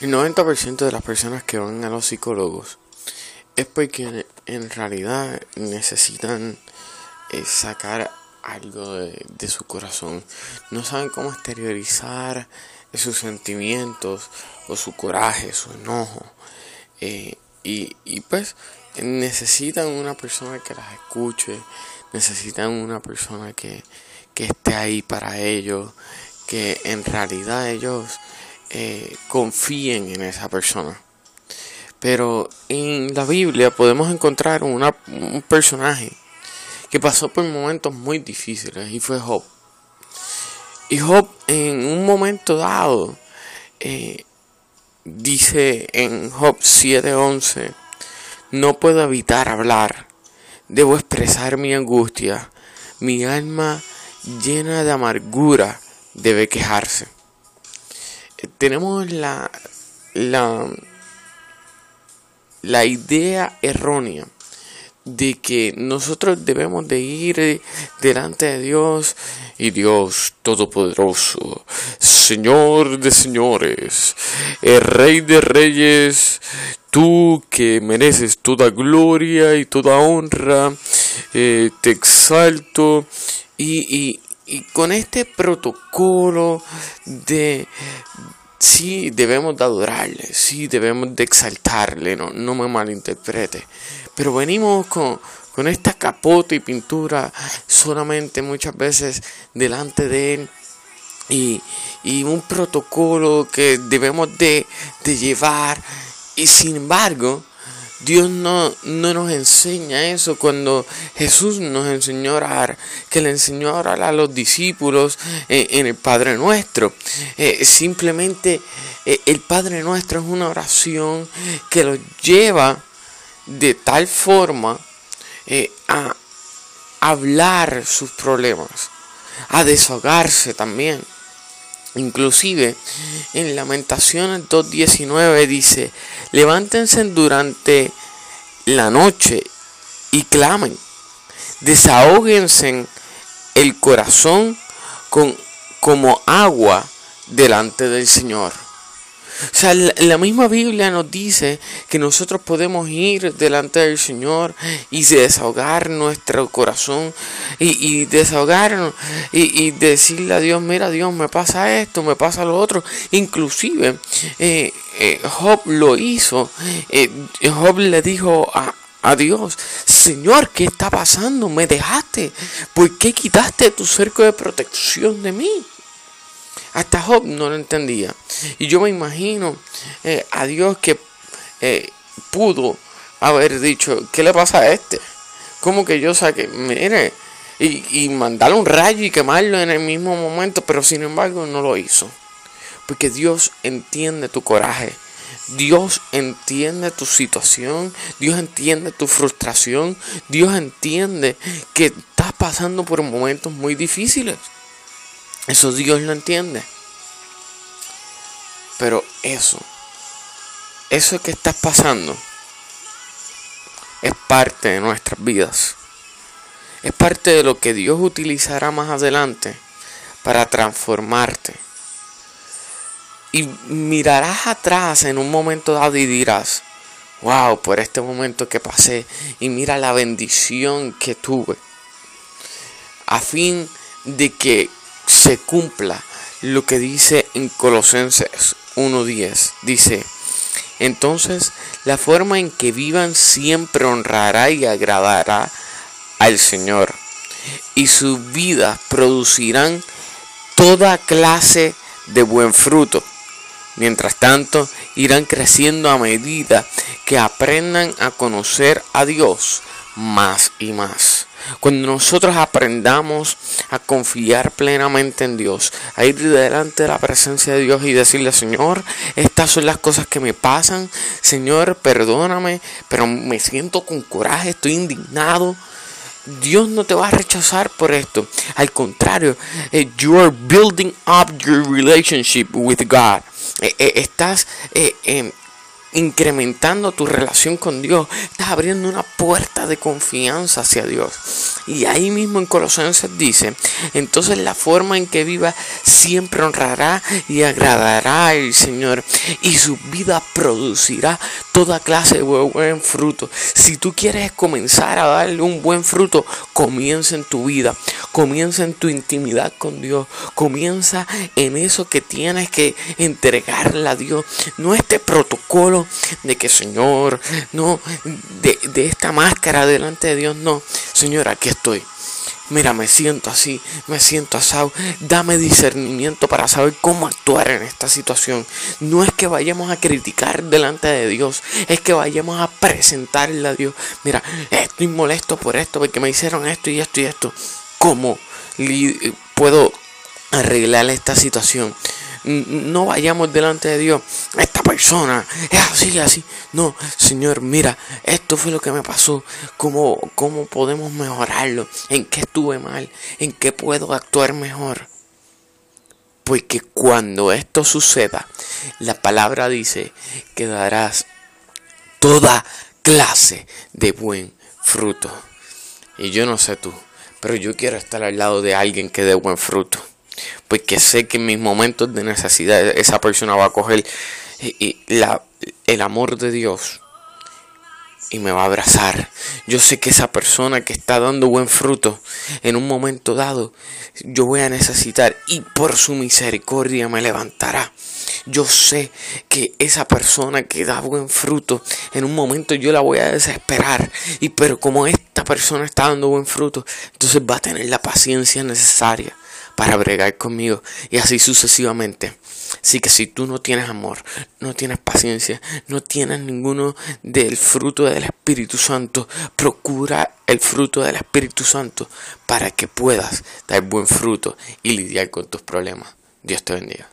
El 90% de las personas que van a los psicólogos es porque en realidad necesitan eh, sacar algo de, su corazón. No saben cómo exteriorizar sus sentimientos o su coraje, su enojo. Eh, y, y pues necesitan una persona que las escuche, necesitan una persona que, que esté ahí para ellos, que en realidad ellos eh, confíen en esa persona. Pero en la Biblia podemos encontrar un personaje que pasó por momentos muy difíciles y fue Job. Y Job en un momento dado eh, dice en Job 7:11, no puedo evitar hablar, debo expresar mi angustia, mi alma llena de amargura debe quejarse tenemos la, la, la idea errónea de que nosotros debemos de ir delante de Dios y Dios Todopoderoso, Señor de señores, el Rey de reyes, tú que mereces toda gloria y toda honra, eh, te exalto y con este protocolo de sí debemos de adorarle, sí debemos de exaltarle, no, no me malinterprete. Pero venimos con, con esta capota y pintura solamente muchas veces delante de él y, y un protocolo que debemos de, de llevar y sin embargo Dios no, no, nos enseña eso cuando Jesús nos enseñó a orar, que le enseñó a orar a los discípulos en, el Padre Nuestro. Eh, simplemente eh, el Padre Nuestro es una oración que los lleva de tal forma eh, a hablar sus problemas, a desahogarse también. Inclusive en Lamentaciones 2.19 dice, levántense durante la noche y clamen, desahóguense el corazón con, como agua delante del Señor. O sea, la, misma Biblia nos dice que nosotros podemos ir delante del Señor y desahogar nuestro corazón y, y desahogarnos y, decirle a Dios, mira Dios, me pasa esto, me pasa lo otro. Inclusive eh, eh, Job lo hizo. Eh, Job le dijo a, a Dios, Señor, ¿qué está pasando? Me dejaste. ¿Por qué quitaste tu cerco de protección de mí? Hasta Job no lo entendía. Y yo me imagino eh, a Dios que eh, pudo haber dicho, ¿qué le pasa a este? Como que yo saqué, mire, y, y mandarle un rayo y quemarlo en el mismo momento, pero sin embargo no lo hizo. Porque Dios entiende tu coraje. Dios entiende tu situación, Dios entiende tu frustración, Dios entiende que estás pasando por momentos muy difíciles. Eso Dios lo entiende. Pero eso, eso que estás pasando, es parte de nuestras vidas. Es parte de lo que Dios utilizará más adelante para transformarte. Y mirarás atrás en un momento dado y dirás, wow, por este momento que pasé y mira la bendición que tuve. A fin de que se cumpla lo que dice en Colosenses 1.10. Dice, entonces la forma en que vivan siempre honrará y agradará al Señor. Y sus vidas producirán toda clase de buen fruto. Mientras tanto, irán creciendo a medida que aprendan a conocer a Dios más y más. Cuando nosotros aprendamos a confiar plenamente en Dios, a ir delante de la presencia de Dios y decirle, Señor, estas son las cosas que me pasan, Señor, perdóname, pero me siento con coraje, estoy indignado. Dios no te va a rechazar por esto. Al contrario, eh, you are building up your relationship with God. Eh, eh, estás incrementando tu relación con Dios, estás abriendo una puerta de confianza hacia Dios. Y ahí mismo en Colosenses dice, entonces la forma en que viva siempre honrará y agradará al Señor y su vida producirá toda clase de buen fruto. Si tú quieres comenzar a darle un buen fruto, comienza en tu vida, comienza en tu intimidad con Dios, comienza en eso que tienes que entregarle a Dios. No este protocolo de que Señor, no, de, de esta máscara delante de Dios, no. Señor, aquí estoy. Mira, me siento así, me siento asado. Dame discernimiento para saber cómo actuar en esta situación. No es que vayamos a criticar delante de Dios, es que vayamos a presentarle a Dios. Mira, estoy molesto por esto, porque me hicieron esto y esto y esto. ¿Cómo puedo arreglar esta situación? no vayamos delante de Dios. Persona es así, así. No, Señor, mira, esto fue lo que me pasó. ¿Cómo, cómo podemos mejorarlo? ¿En qué estuve mal? ¿En qué puedo actuar mejor? Porque cuando esto suceda, la palabra dice que darás toda clase de buen fruto. Y yo no sé tú, pero yo quiero estar al lado de alguien que dé buen fruto porque sé que en mis momentos de necesidad esa persona va a coger la, el amor de Dios y me va a abrazar. Yo sé que esa persona que está dando buen fruto en un momento dado, yo voy a necesitar y por su misericordia me levantará. Yo sé que esa persona que da buen fruto, en un momento yo la voy a desesperar. Y pero como esta persona está dando buen fruto, entonces va a tener la paciencia necesaria para bregar conmigo y así sucesivamente. Así que si tú no tienes amor, no tienes paciencia, no tienes ninguno del fruto del Espíritu Santo, procura el fruto del Espíritu Santo para que puedas dar buen fruto y lidiar con tus problemas. Dios te bendiga.